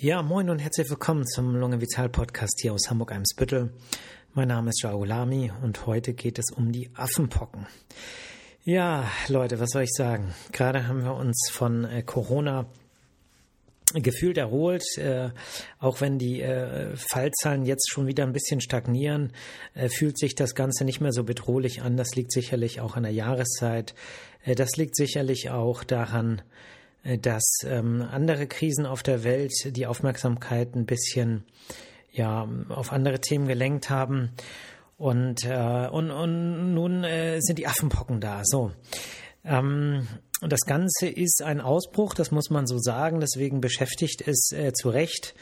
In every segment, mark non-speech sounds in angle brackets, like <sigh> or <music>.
Ja, moin und herzlich willkommen zum Lunge Vital Podcast hier aus Hamburg-Eimsbüttel. Mein Name ist Jaulami und heute geht es um die Affenpocken. Ja, Leute, was soll ich sagen? Gerade haben wir uns von äh, Corona gefühlt erholt, äh, auch wenn die äh, Fallzahlen jetzt schon wieder ein bisschen stagnieren, äh, fühlt sich das Ganze nicht mehr so bedrohlich an. Das liegt sicherlich auch an der Jahreszeit. Äh, das liegt sicherlich auch daran, dass ähm, andere Krisen auf der Welt die Aufmerksamkeit ein bisschen ja auf andere Themen gelenkt haben. Und, äh, und, und nun äh, sind die Affenpocken da. So. Ähm, das Ganze ist ein Ausbruch, das muss man so sagen. Deswegen beschäftigt es äh, zu Recht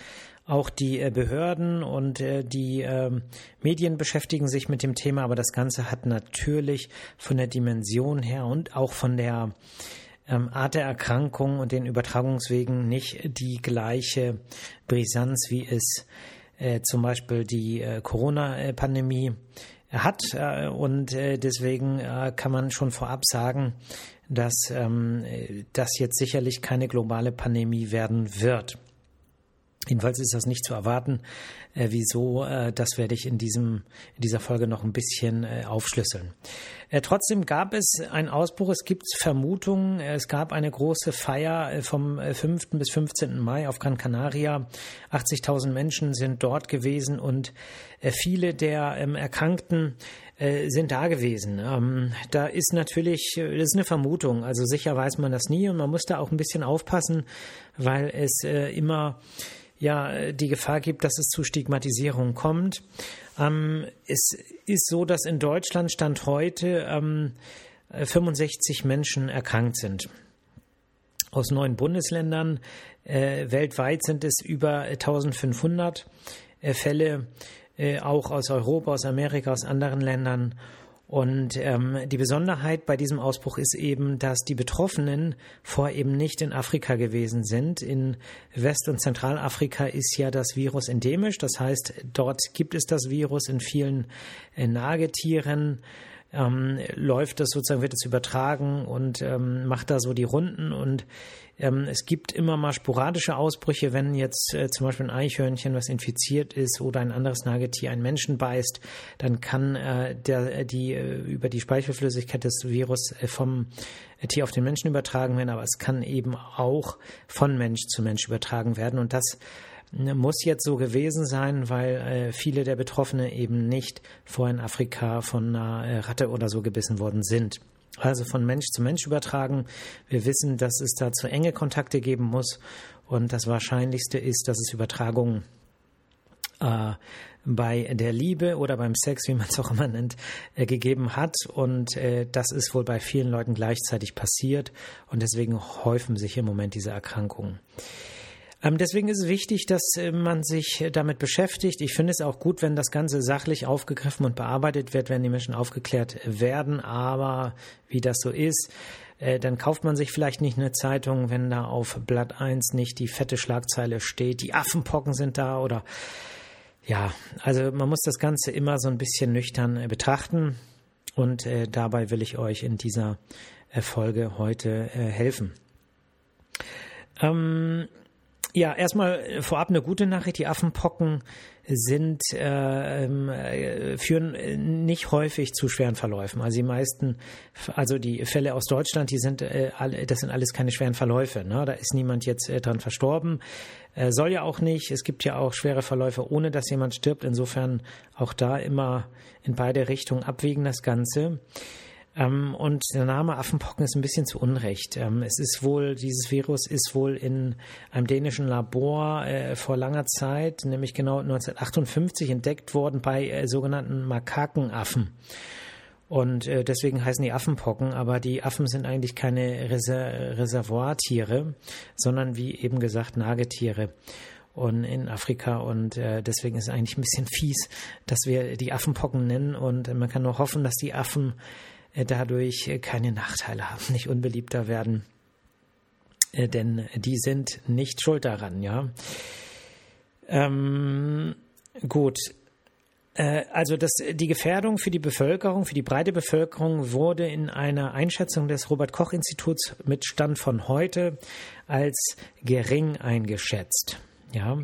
auch die äh, Behörden und äh, die ähm, Medien beschäftigen sich mit dem Thema. Aber das Ganze hat natürlich von der Dimension her und auch von der ähm, Art der Erkrankung und den Übertragungswegen nicht die gleiche Brisanz, wie es äh, zum Beispiel die äh, Corona-Pandemie hat. Äh, und äh, deswegen äh, kann man schon vorab sagen, dass ähm, das jetzt sicherlich keine globale Pandemie werden wird. Jedenfalls ist das nicht zu erwarten. Äh, wieso, äh, das werde ich in, diesem, in dieser Folge noch ein bisschen äh, aufschlüsseln. Äh, trotzdem gab es einen Ausbruch, es gibt Vermutungen, es gab eine große Feier äh, vom 5. Äh, bis 15. Mai auf Gran Canaria. 80.000 Menschen sind dort gewesen und viele der ähm, Erkrankten sind da gewesen. Ähm, da ist natürlich, das ist eine Vermutung, also sicher weiß man das nie und man muss da auch ein bisschen aufpassen, weil es immer ja die Gefahr gibt, dass es zu Stigmatisierung kommt. Ähm, es ist so, dass in Deutschland Stand heute ähm, 65 Menschen erkrankt sind. Aus neun Bundesländern. Äh, weltweit sind es über 1500 äh, Fälle, äh, auch aus Europa, aus Amerika, aus anderen Ländern. Und ähm, die Besonderheit bei diesem Ausbruch ist eben, dass die Betroffenen vor eben nicht in Afrika gewesen sind. In West- und Zentralafrika ist ja das Virus endemisch. Das heißt, dort gibt es das Virus in vielen äh, Nagetieren. Ähm, läuft das sozusagen, wird es übertragen und ähm, macht da so die Runden und ähm, es gibt immer mal sporadische Ausbrüche, wenn jetzt äh, zum Beispiel ein Eichhörnchen, was infiziert ist oder ein anderes Nagetier einen Menschen beißt, dann kann äh, der, die äh, über die Speichelflüssigkeit des Virus äh, vom Tier auf den Menschen übertragen werden, aber es kann eben auch von Mensch zu Mensch übertragen werden und das äh, muss jetzt so gewesen sein, weil äh, viele der Betroffenen eben nicht vorher in Afrika von einer äh, Ratte oder so gebissen worden sind also von Mensch zu Mensch übertragen. Wir wissen, dass es dazu enge Kontakte geben muss und das Wahrscheinlichste ist, dass es Übertragungen äh, bei der Liebe oder beim Sex, wie man es auch immer nennt, äh, gegeben hat. Und äh, das ist wohl bei vielen Leuten gleichzeitig passiert und deswegen häufen sich im Moment diese Erkrankungen. Ähm, deswegen ist es wichtig, dass äh, man sich damit beschäftigt. Ich finde es auch gut, wenn das Ganze sachlich aufgegriffen und bearbeitet wird, wenn die Menschen aufgeklärt werden. Aber wie das so ist, äh, dann kauft man sich vielleicht nicht eine Zeitung, wenn da auf Blatt 1 nicht die fette Schlagzeile steht, die Affenpocken sind da oder ja, also man muss das Ganze immer so ein bisschen nüchtern äh, betrachten und äh, dabei will ich euch in dieser Folge heute äh, helfen. Ähm, ja, erstmal äh, vorab eine gute Nachricht. Die Affenpocken sind äh, ähm, äh, führen nicht häufig zu schweren Verläufen. Also die meisten, also die Fälle aus Deutschland, die sind äh, alle, das sind alles keine schweren Verläufe. Ne? Da ist niemand jetzt äh, dran verstorben. Äh, soll ja auch nicht. Es gibt ja auch schwere Verläufe, ohne dass jemand stirbt. Insofern auch da immer in beide Richtungen abwägen das Ganze. Ähm, und der Name Affenpocken ist ein bisschen zu Unrecht. Ähm, es ist wohl, dieses Virus ist wohl in einem dänischen Labor äh, vor langer Zeit, nämlich genau 1958, entdeckt worden bei äh, sogenannten Makakenaffen. Und äh, deswegen heißen die Affenpocken, aber die Affen sind eigentlich keine Reser Reservoirtiere, sondern wie eben gesagt Nagetiere und in Afrika und äh, deswegen ist es eigentlich ein bisschen fies, dass wir die Affenpocken nennen und man kann nur hoffen, dass die Affen dadurch äh, keine Nachteile haben, nicht unbeliebter werden. Äh, denn die sind nicht schuld daran, ja. Ähm, gut. Also das, die Gefährdung für die Bevölkerung, für die breite Bevölkerung wurde in einer Einschätzung des Robert Koch Instituts mit Stand von heute als gering eingeschätzt. Ja,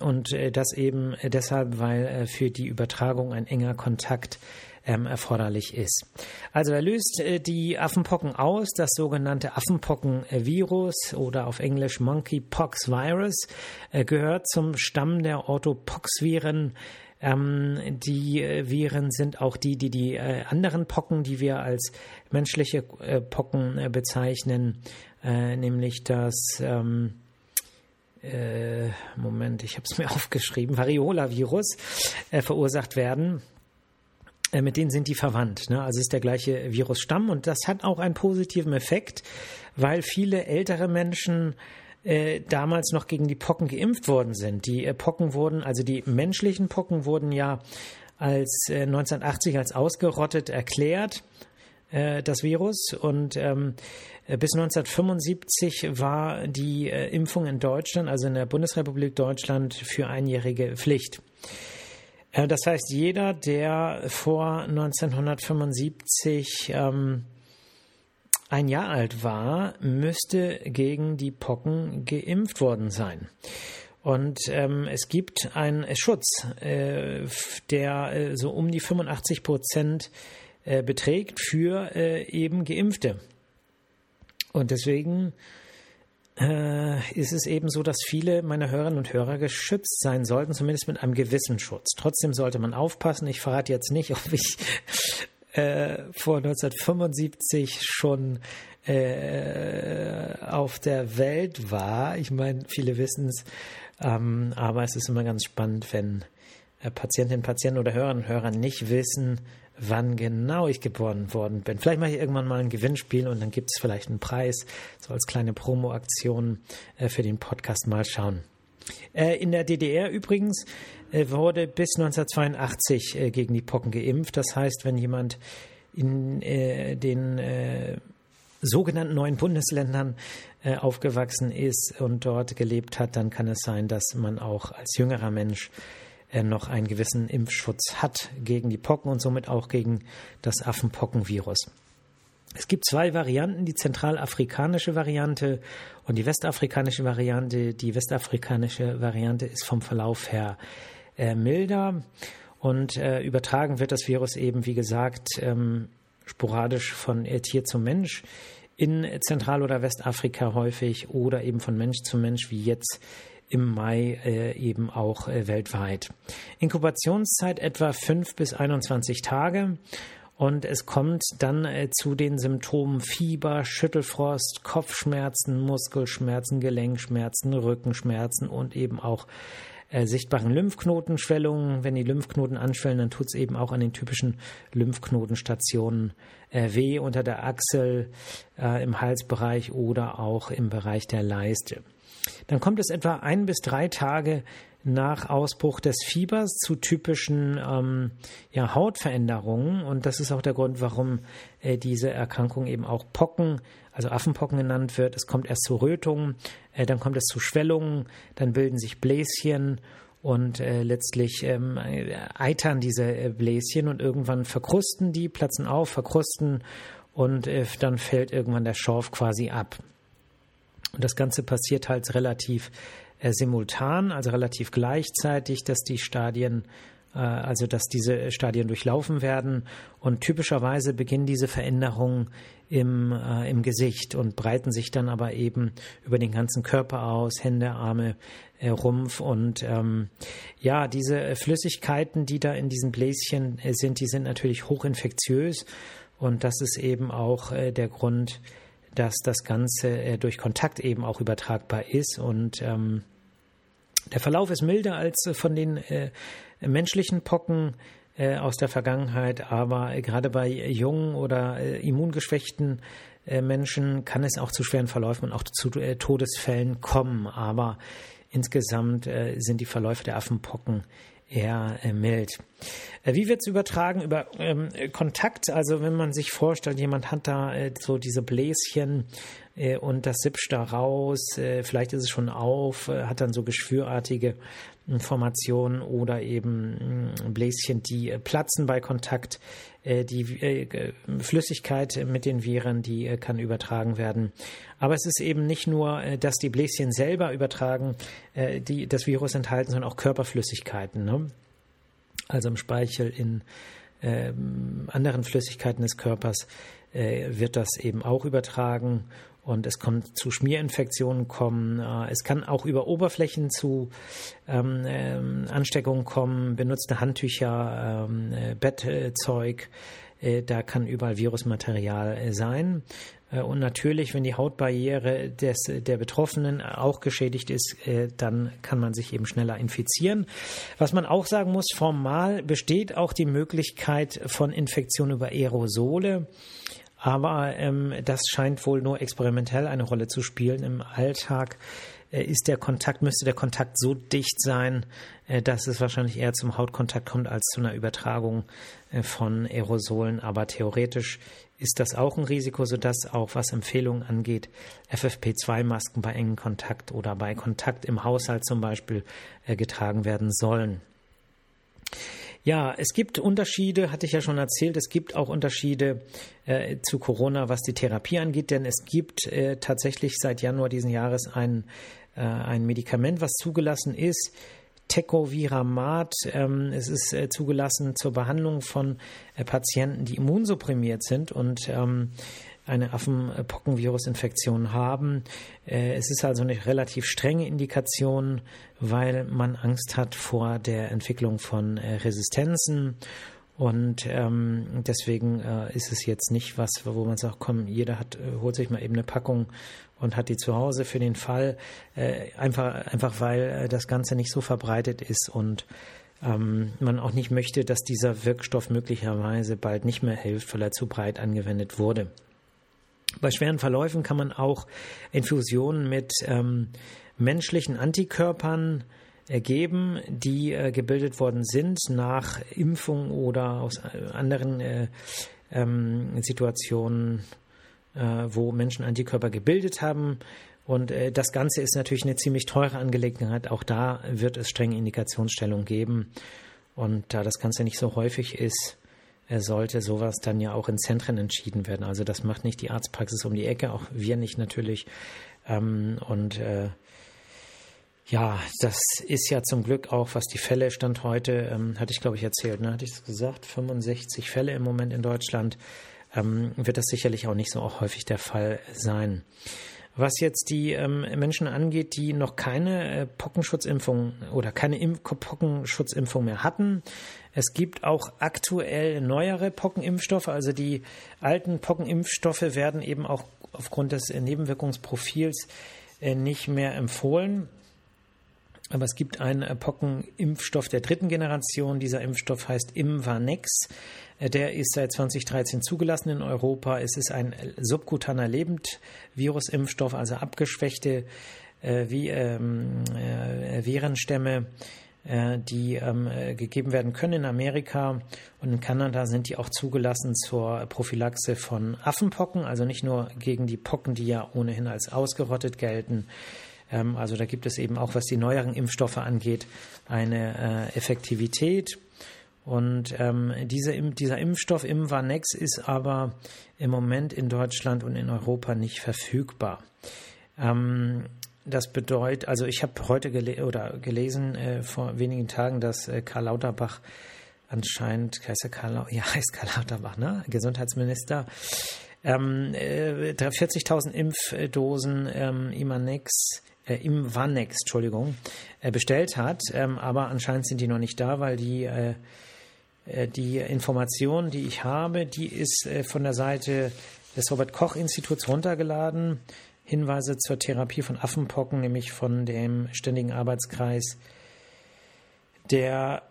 und äh, das eben deshalb, weil äh, für die Übertragung ein enger Kontakt ähm, erforderlich ist. Also er löst äh, die Affenpocken aus, das sogenannte Affenpockenvirus oder auf Englisch Monkeypox Virus äh, gehört zum Stamm der Orthopox-Viren. Ähm, die äh, Viren sind auch die, die die äh, anderen Pocken, die wir als menschliche äh, Pocken äh, bezeichnen, nämlich das ähm, Moment, ich habe es mir <laughs> aufgeschrieben, Variola-Virus verursacht werden. Äh, mit denen sind die verwandt. Ne? Also ist der gleiche Virusstamm und das hat auch einen positiven Effekt, weil viele ältere Menschen äh, damals noch gegen die Pocken geimpft worden sind. Die äh, Pocken wurden, also die menschlichen Pocken wurden ja als äh, 1980 als ausgerottet erklärt äh, das Virus und ähm, bis 1975 war die Impfung in Deutschland, also in der Bundesrepublik Deutschland, für einjährige Pflicht. Äh, das heißt, jeder, der vor 1975 ähm, ein Jahr alt war, müsste gegen die Pocken geimpft worden sein. Und ähm, es gibt einen Schutz, äh, der äh, so um die 85 Prozent äh, beträgt für äh, eben Geimpfte. Und deswegen äh, ist es eben so, dass viele meiner Hörerinnen und Hörer geschützt sein sollten, zumindest mit einem gewissen Schutz. Trotzdem sollte man aufpassen. Ich verrate jetzt nicht, <laughs> ob ich äh, vor 1975 schon äh, auf der Welt war. Ich meine, viele wissen es, ähm, aber es ist immer ganz spannend, wenn Patientinnen, Patienten oder Hörerinnen und Hörer nicht wissen, wann genau ich geboren worden bin. Vielleicht mache ich irgendwann mal ein Gewinnspiel und dann gibt es vielleicht einen Preis, so als kleine Promo-Aktion äh, für den Podcast mal schauen. Äh, in der DDR übrigens äh, wurde bis 1982 äh, gegen die Pocken geimpft. Das heißt, wenn jemand in äh, den äh, sogenannten neuen Bundesländern aufgewachsen ist und dort gelebt hat, dann kann es sein, dass man auch als jüngerer Mensch er noch einen gewissen Impfschutz hat gegen die Pocken und somit auch gegen das Affenpockenvirus. Es gibt zwei Varianten, die zentralafrikanische Variante und die westafrikanische Variante. Die westafrikanische Variante ist vom Verlauf her äh, milder und äh, übertragen wird das Virus eben, wie gesagt, ähm, sporadisch von äh, Tier zu Mensch in Zentral- oder Westafrika häufig oder eben von Mensch zu Mensch, wie jetzt im Mai äh, eben auch äh, weltweit. Inkubationszeit etwa 5 bis 21 Tage. Und es kommt dann äh, zu den Symptomen Fieber, Schüttelfrost, Kopfschmerzen, Muskelschmerzen, Gelenkschmerzen, Rückenschmerzen und eben auch äh, sichtbaren Lymphknotenschwellungen. Wenn die Lymphknoten anschwellen, dann tut es eben auch an den typischen Lymphknotenstationen äh, weh unter der Achsel, äh, im Halsbereich oder auch im Bereich der Leiste. Dann kommt es etwa ein bis drei Tage nach Ausbruch des Fiebers zu typischen ähm, ja, Hautveränderungen. Und das ist auch der Grund, warum äh, diese Erkrankung eben auch Pocken, also Affenpocken genannt wird. Es kommt erst zu Rötungen, äh, dann kommt es zu Schwellungen, dann bilden sich Bläschen und äh, letztlich ähm, eitern diese äh, Bläschen und irgendwann verkrusten die, platzen auf, verkrusten und äh, dann fällt irgendwann der Schorf quasi ab. Und das Ganze passiert halt relativ äh, simultan, also relativ gleichzeitig, dass die Stadien, äh, also dass diese Stadien durchlaufen werden. Und typischerweise beginnen diese Veränderungen im, äh, im Gesicht und breiten sich dann aber eben über den ganzen Körper aus, Hände, Arme, äh, Rumpf. Und ähm, ja, diese Flüssigkeiten, die da in diesen Bläschen äh, sind, die sind natürlich hochinfektiös. Und das ist eben auch äh, der Grund, dass das Ganze äh, durch Kontakt eben auch übertragbar ist. Und ähm, der Verlauf ist milder als äh, von den äh, menschlichen Pocken äh, aus der Vergangenheit, aber äh, gerade bei jungen oder äh, immungeschwächten Menschen kann es auch zu schweren Verläufen und auch zu Todesfällen kommen. Aber insgesamt sind die Verläufe der Affenpocken eher mild. Äh, wie wird es übertragen? Über ähm, Kontakt, also wenn man sich vorstellt, jemand hat da äh, so diese Bläschen äh, und das sippt da raus, äh, vielleicht ist es schon auf, äh, hat dann so geschwürartige Formationen oder eben mm, Bläschen, die äh, platzen bei Kontakt. Die Flüssigkeit mit den Viren, die kann übertragen werden. Aber es ist eben nicht nur, dass die Bläschen selber übertragen, die das Virus enthalten, sondern auch Körperflüssigkeiten. Ne? also im Speichel, in äh, anderen Flüssigkeiten des Körpers, äh, wird das eben auch übertragen und es kommt zu Schmierinfektionen kommen. Äh, es kann auch über Oberflächen zu ähm, ähm, Ansteckungen kommen, benutzte Handtücher, ähm, äh, Bettzeug. Äh, da kann überall Virusmaterial sein. Und natürlich, wenn die Hautbarriere des, der Betroffenen auch geschädigt ist, dann kann man sich eben schneller infizieren. Was man auch sagen muss, formal besteht auch die Möglichkeit von Infektion über Aerosole. Aber ähm, das scheint wohl nur experimentell eine Rolle zu spielen. Im Alltag äh, ist der Kontakt, müsste der Kontakt so dicht sein, äh, dass es wahrscheinlich eher zum Hautkontakt kommt als zu einer Übertragung äh, von Aerosolen. Aber theoretisch ist das auch ein Risiko, sodass auch was Empfehlungen angeht, FFP2-Masken bei engem Kontakt oder bei Kontakt im Haushalt zum Beispiel äh, getragen werden sollen. Ja, es gibt Unterschiede, hatte ich ja schon erzählt, es gibt auch Unterschiede äh, zu Corona, was die Therapie angeht, denn es gibt äh, tatsächlich seit Januar diesen Jahres ein, äh, ein Medikament, was zugelassen ist, Tecoviramat. Ähm, es ist äh, zugelassen zur Behandlung von äh, Patienten, die immunsupprimiert sind. Und ähm, eine Affenpockenvirusinfektion haben. Äh, es ist also eine relativ strenge Indikation, weil man Angst hat vor der Entwicklung von Resistenzen. Und ähm, deswegen äh, ist es jetzt nicht was, wo man sagt, komm, jeder hat, äh, holt sich mal eben eine Packung und hat die zu Hause für den Fall, äh, einfach, einfach weil äh, das Ganze nicht so verbreitet ist und ähm, man auch nicht möchte, dass dieser Wirkstoff möglicherweise bald nicht mehr hilft, weil er zu breit angewendet wurde. Bei schweren Verläufen kann man auch Infusionen mit ähm, menschlichen Antikörpern ergeben, die äh, gebildet worden sind nach Impfung oder aus äh, anderen äh, ähm, Situationen äh, wo Menschen Antikörper gebildet haben. Und äh, das Ganze ist natürlich eine ziemlich teure Angelegenheit. Auch da wird es strenge Indikationsstellung geben. Und da das Ganze nicht so häufig ist, sollte sowas dann ja auch in Zentren entschieden werden. Also das macht nicht die Arztpraxis um die Ecke, auch wir nicht natürlich. Ähm, und äh, ja, das ist ja zum Glück auch, was die Fälle stand heute, ähm, hatte ich glaube ich erzählt, ne? hatte ich es gesagt, 65 Fälle im Moment in Deutschland ähm, wird das sicherlich auch nicht so auch häufig der Fall sein. Was jetzt die ähm, Menschen angeht, die noch keine äh, Pockenschutzimpfung oder keine Im Pockenschutzimpfung mehr hatten, es gibt auch aktuell neuere Pockenimpfstoffe. Also die alten Pockenimpfstoffe werden eben auch aufgrund des äh, Nebenwirkungsprofils äh, nicht mehr empfohlen. Aber es gibt einen Pockenimpfstoff der dritten Generation. Dieser Impfstoff heißt Imvanex. Der ist seit 2013 zugelassen in Europa. Es ist ein subkutaner Lebendvirusimpfstoff, also abgeschwächte äh, wie, ähm, äh, Virenstämme, äh, die ähm, äh, gegeben werden können in Amerika. Und in Kanada sind die auch zugelassen zur Prophylaxe von Affenpocken, also nicht nur gegen die Pocken, die ja ohnehin als ausgerottet gelten. Ähm, also da gibt es eben auch, was die neueren Impfstoffe angeht, eine äh, Effektivität. Und ähm, diese, dieser Impfstoff Imvanex ist aber im Moment in Deutschland und in Europa nicht verfügbar. Ähm, das bedeutet, also ich habe heute gele oder gelesen äh, vor wenigen Tagen, dass äh, Karl Lauterbach anscheinend, heißt er Karl, <laughs> ja, heißt Karl Lauterbach, ne? Gesundheitsminister, ähm, äh, 40.000 Impfdosen ähm, Imanex, äh, Imvanex, Entschuldigung, äh, bestellt hat. Ähm, aber anscheinend sind die noch nicht da, weil die äh, äh, die Information, die ich habe, die ist äh, von der Seite des Robert Koch Instituts runtergeladen. Hinweise zur Therapie von Affenpocken, nämlich von dem Ständigen Arbeitskreis der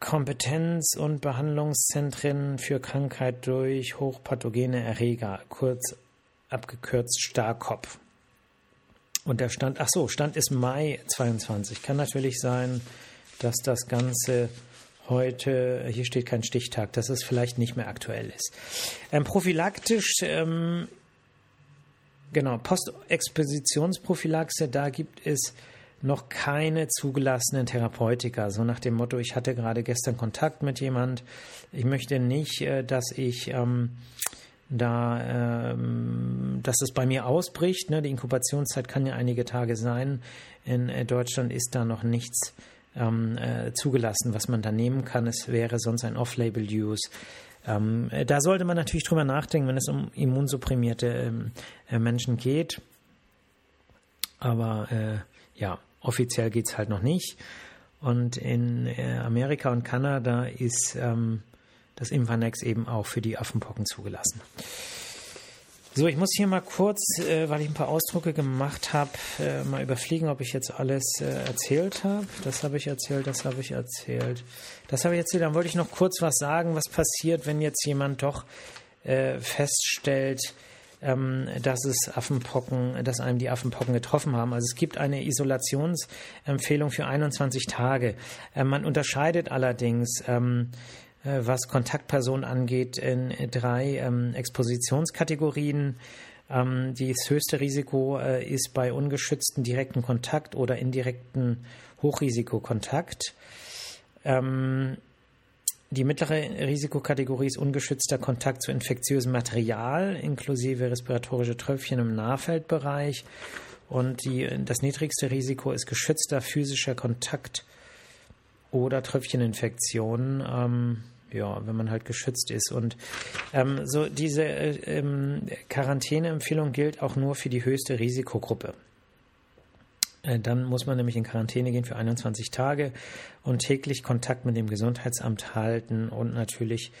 Kompetenz- und Behandlungszentren für Krankheit durch hochpathogene Erreger, kurz abgekürzt STARKOP. Und der Stand, ach so, Stand ist Mai 22. Kann natürlich sein, dass das Ganze heute, hier steht kein Stichtag, dass es vielleicht nicht mehr aktuell ist. Ähm, prophylaktisch, ähm, genau, Postexpositionsprophylaxe, da gibt es noch keine zugelassenen Therapeutika. So nach dem Motto, ich hatte gerade gestern Kontakt mit jemand, ich möchte nicht, äh, dass ich ähm, da, ähm, dass es bei mir ausbricht. Ne? Die Inkubationszeit kann ja einige Tage sein. In äh, Deutschland ist da noch nichts ähm, äh, zugelassen, was man da nehmen kann. Es wäre sonst ein Off-Label-Use. Ähm, äh, da sollte man natürlich drüber nachdenken, wenn es um immunsupprimierte ähm, äh, Menschen geht. Aber äh, ja, offiziell geht es halt noch nicht. Und in äh, Amerika und Kanada ist ähm, das Invanex eben auch für die Affenpocken zugelassen. So, ich muss hier mal kurz, äh, weil ich ein paar Ausdrucke gemacht habe, äh, mal überfliegen, ob ich jetzt alles äh, erzählt habe. Das habe ich erzählt, das habe ich erzählt. Das habe ich erzählt. Dann wollte ich noch kurz was sagen, was passiert, wenn jetzt jemand doch äh, feststellt, ähm, dass es Affenpocken, dass einem die Affenpocken getroffen haben. Also es gibt eine Isolationsempfehlung für 21 Tage. Äh, man unterscheidet allerdings ähm, äh, was Kontaktpersonen angeht, in drei ähm, Expositionskategorien. Ähm, das höchste Risiko äh, ist bei ungeschützten direkten Kontakt oder indirekten Hochrisikokontakt. Ähm, die mittlere Risikokategorie ist ungeschützter Kontakt zu infektiösem Material, inklusive respiratorische Tröpfchen im Nahfeldbereich. Und die, das niedrigste Risiko ist geschützter physischer Kontakt oder Tröpfcheninfektionen, ähm, ja, wenn man halt geschützt ist. Und ähm, so diese äh, ähm, Quarantäneempfehlung gilt auch nur für die höchste Risikogruppe. Äh, dann muss man nämlich in Quarantäne gehen für 21 Tage und täglich Kontakt mit dem Gesundheitsamt halten und natürlich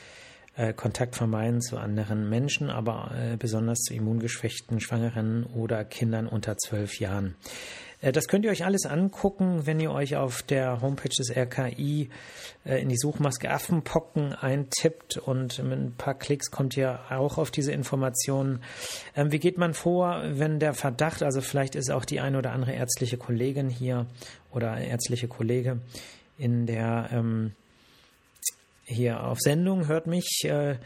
äh, Kontakt vermeiden zu anderen Menschen, aber äh, besonders zu immungeschwächten Schwangeren oder Kindern unter zwölf Jahren. Äh, das könnt ihr euch alles angucken, wenn ihr euch auf der Homepage des RKI äh, in die Suchmaske Affenpocken eintippt und mit ein paar Klicks kommt ihr auch auf diese Informationen. Ähm, wie geht man vor, wenn der Verdacht, also vielleicht ist auch die eine oder andere ärztliche Kollegin hier oder ärztliche Kollege in der ähm, hier auf Sendung, hört mich. Äh,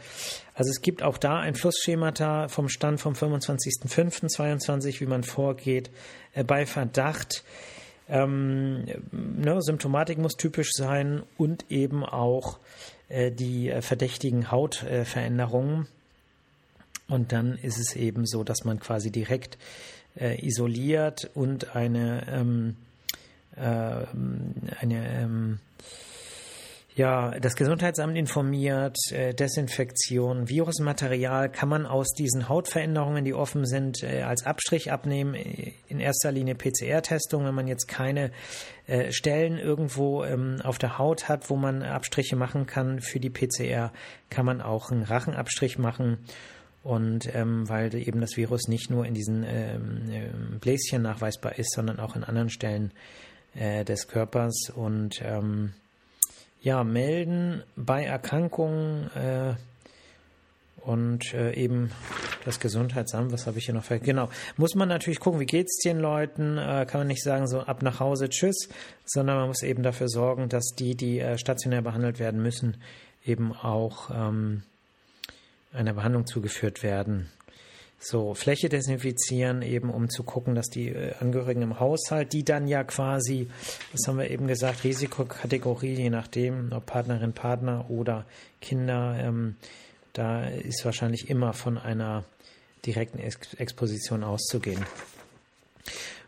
also es gibt auch da ein Flussschemata vom Stand vom 25.05.22, wie man vorgeht äh, bei Verdacht. Ähm, ne, Symptomatik muss typisch sein und eben auch äh, die äh, verdächtigen Hautveränderungen. und dann ist es eben so, dass man quasi direkt äh, isoliert und eine, ähm, äh, eine ähm, ja, das Gesundheitsamt informiert, äh, Desinfektion, Virusmaterial kann man aus diesen Hautveränderungen, die offen sind, äh, als Abstrich abnehmen. In erster Linie PCR-Testung, wenn man jetzt keine äh, Stellen irgendwo ähm, auf der Haut hat, wo man Abstriche machen kann für die PCR, kann man auch einen Rachenabstrich machen. Und ähm, weil eben das Virus nicht nur in diesen ähm, ähm Bläschen nachweisbar ist, sondern auch in anderen Stellen äh, des Körpers und ähm, ja, melden bei Erkrankungen äh, und äh, eben das Gesundheitsamt, was habe ich hier noch vergessen? Genau, muss man natürlich gucken, wie geht es den Leuten, äh, kann man nicht sagen so ab nach Hause, tschüss, sondern man muss eben dafür sorgen, dass die, die äh, stationär behandelt werden müssen, eben auch ähm, einer Behandlung zugeführt werden. So, Fläche desinfizieren, eben um zu gucken, dass die äh, Angehörigen im Haushalt, die dann ja quasi, das haben wir eben gesagt, Risikokategorie, je nachdem, ob Partnerin, Partner oder Kinder, ähm, da ist wahrscheinlich immer von einer direkten Ex Exposition auszugehen.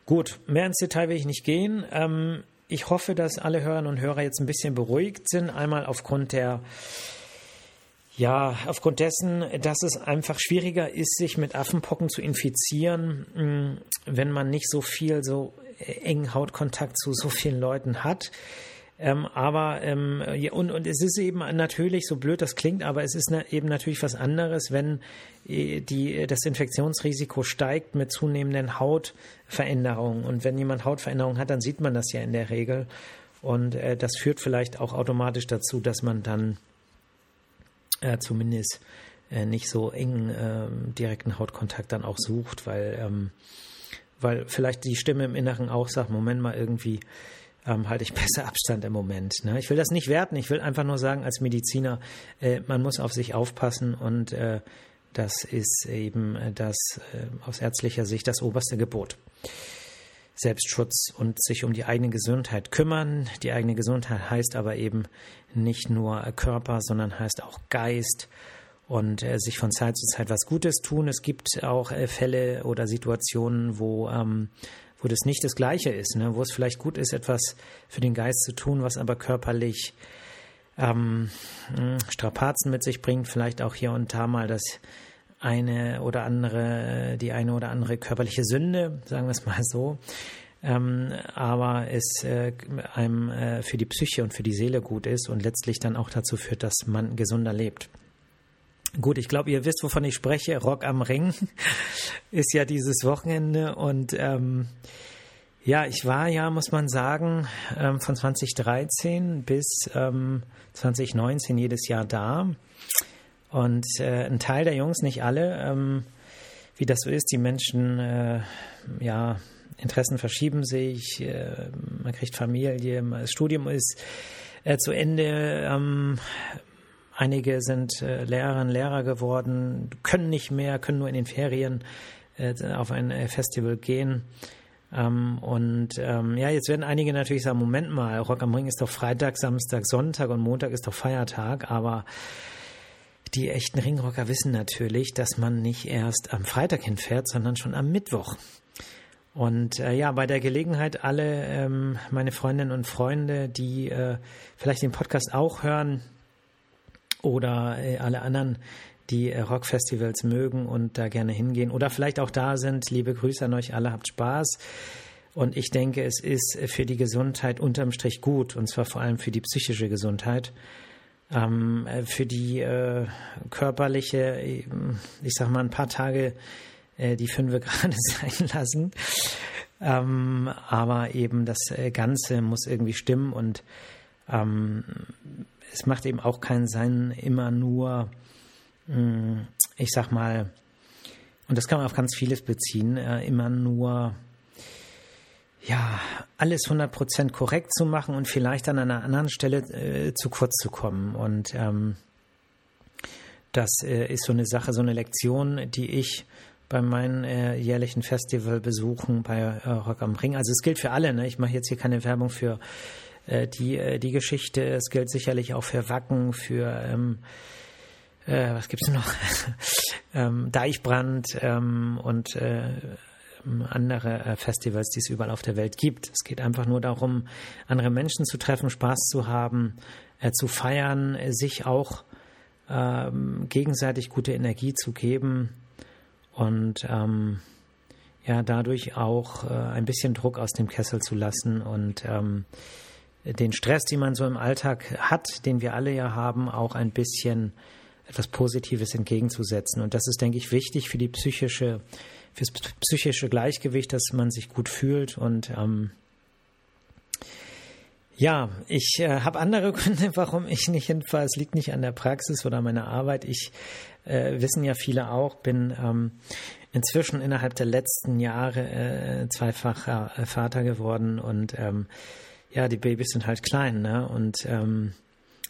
Gut, mehr ins Detail will ich nicht gehen. Ähm, ich hoffe, dass alle Hörerinnen und Hörer jetzt ein bisschen beruhigt sind. Einmal aufgrund der ja, aufgrund dessen, dass es einfach schwieriger ist, sich mit Affenpocken zu infizieren, mm, wenn man nicht so viel, so engen Hautkontakt zu so vielen Leuten hat. Ähm, aber ähm, ja, und, und es ist eben natürlich, so blöd das klingt, aber es ist ne, eben natürlich was anderes, wenn äh, die, das Infektionsrisiko steigt mit zunehmenden Hautveränderungen. Und wenn jemand Hautveränderungen hat, dann sieht man das ja in der Regel. Und äh, das führt vielleicht auch automatisch dazu, dass man dann äh, zumindest äh, nicht so engen äh, direkten Hautkontakt dann auch sucht, weil, ähm, weil vielleicht die Stimme im Inneren auch sagt, Moment mal irgendwie, ähm, halte ich <laughs> besser Abstand im Moment. Ne? Ich will das nicht werten, ich will einfach nur sagen, als Mediziner, äh, man muss auf sich aufpassen und äh, das ist eben das äh, aus ärztlicher Sicht das oberste Gebot. Selbstschutz und sich um die eigene Gesundheit kümmern. Die eigene Gesundheit heißt aber eben nicht nur Körper, sondern heißt auch Geist und äh, sich von Zeit zu Zeit was Gutes tun. Es gibt auch äh, Fälle oder Situationen, wo, ähm, wo das nicht das Gleiche ist, ne? wo es vielleicht gut ist, etwas für den Geist zu tun, was aber körperlich ähm, hm, Strapazen mit sich bringt, vielleicht auch hier und da mal das eine oder andere, die eine oder andere körperliche Sünde, sagen wir es mal so. Ähm, aber es äh, einem äh, für die Psyche und für die Seele gut ist und letztlich dann auch dazu führt, dass man gesunder lebt. Gut, ich glaube, ihr wisst, wovon ich spreche. Rock am Ring <laughs> ist ja dieses Wochenende und ähm, ja, ich war ja, muss man sagen, ähm, von 2013 bis ähm, 2019 jedes Jahr da. Und äh, ein Teil der Jungs, nicht alle, ähm, wie das so ist, die Menschen, äh, ja, Interessen verschieben sich, äh, man kriegt Familie, das Studium ist äh, zu Ende, ähm, einige sind äh, Lehrerinnen, Lehrer geworden, können nicht mehr, können nur in den Ferien äh, auf ein Festival gehen. Ähm, und ähm, ja, jetzt werden einige natürlich sagen, Moment mal, Rock am Ring ist doch Freitag, Samstag, Sonntag und Montag ist doch Feiertag, aber die echten Ringrocker wissen natürlich, dass man nicht erst am Freitag hinfährt, sondern schon am Mittwoch. Und äh, ja, bei der Gelegenheit alle ähm, meine Freundinnen und Freunde, die äh, vielleicht den Podcast auch hören oder äh, alle anderen, die äh, Rockfestivals mögen und da gerne hingehen oder vielleicht auch da sind, liebe Grüße an euch alle, habt Spaß. Und ich denke, es ist für die Gesundheit unterm Strich gut, und zwar vor allem für die psychische Gesundheit. Ähm, äh, für die äh, körperliche, ich sag mal, ein paar Tage äh, die fünf <laughs> gerade sein lassen. Ähm, aber eben das äh, Ganze muss irgendwie stimmen und ähm, es macht eben auch keinen Sinn, immer nur, mh, mm, ich sag mal, und das kann man auf ganz vieles beziehen, äh, immer nur ja, alles 100% korrekt zu machen und vielleicht an einer anderen Stelle äh, zu kurz zu kommen. Und ähm, das äh, ist so eine Sache, so eine Lektion, die ich bei meinen äh, jährlichen Festivalbesuchen bei äh, Rock am Ring, also es gilt für alle, ne? ich mache jetzt hier keine Werbung für äh, die, äh, die Geschichte, es gilt sicherlich auch für Wacken, für ähm, äh, was gibt's noch? <laughs> ähm, Deichbrand ähm, und äh, andere äh, Festivals, die es überall auf der Welt gibt. Es geht einfach nur darum, andere Menschen zu treffen, Spaß zu haben, äh, zu feiern, äh, sich auch ähm, gegenseitig gute Energie zu geben und ähm, ja, dadurch auch äh, ein bisschen Druck aus dem Kessel zu lassen und ähm, den Stress, den man so im Alltag hat, den wir alle ja haben, auch ein bisschen etwas Positives entgegenzusetzen. Und das ist, denke ich, wichtig für die psychische fürs psychische Gleichgewicht, dass man sich gut fühlt und ähm, ja, ich äh, habe andere <laughs> Gründe, warum ich nicht hinfahre. Es liegt nicht an der Praxis oder meiner Arbeit. Ich äh, wissen ja viele auch, bin ähm, inzwischen innerhalb der letzten Jahre äh, zweifacher äh, Vater geworden und ähm, ja, die Babys sind halt klein, ne? Und ähm,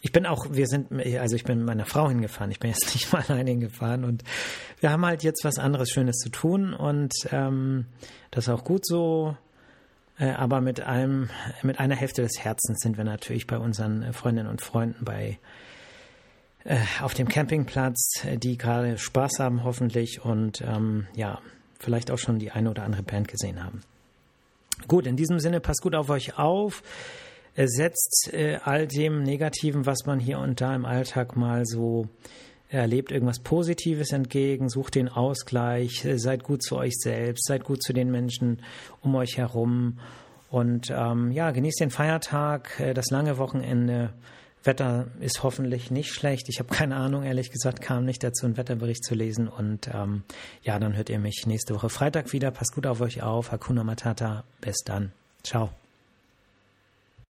ich bin auch, wir sind, also ich bin mit meiner Frau hingefahren, ich bin jetzt <laughs> nicht mal alleine hingefahren und wir haben halt jetzt was anderes Schönes zu tun und ähm, das ist auch gut so. Äh, aber mit einem, mit einer Hälfte des Herzens sind wir natürlich bei unseren Freundinnen und Freunden bei äh, auf dem Campingplatz, die gerade Spaß haben hoffentlich und ähm, ja, vielleicht auch schon die eine oder andere Band gesehen haben. Gut, in diesem Sinne, passt gut auf euch auf setzt äh, all dem Negativen, was man hier und da im Alltag mal so erlebt, irgendwas Positives entgegen, sucht den Ausgleich, äh, seid gut zu euch selbst, seid gut zu den Menschen um euch herum und ähm, ja, genießt den Feiertag, äh, das lange Wochenende. Wetter ist hoffentlich nicht schlecht. Ich habe keine Ahnung, ehrlich gesagt, kam nicht dazu, einen Wetterbericht zu lesen. Und ähm, ja, dann hört ihr mich nächste Woche Freitag wieder. Passt gut auf euch auf. Hakuna Matata. Bis dann. Ciao.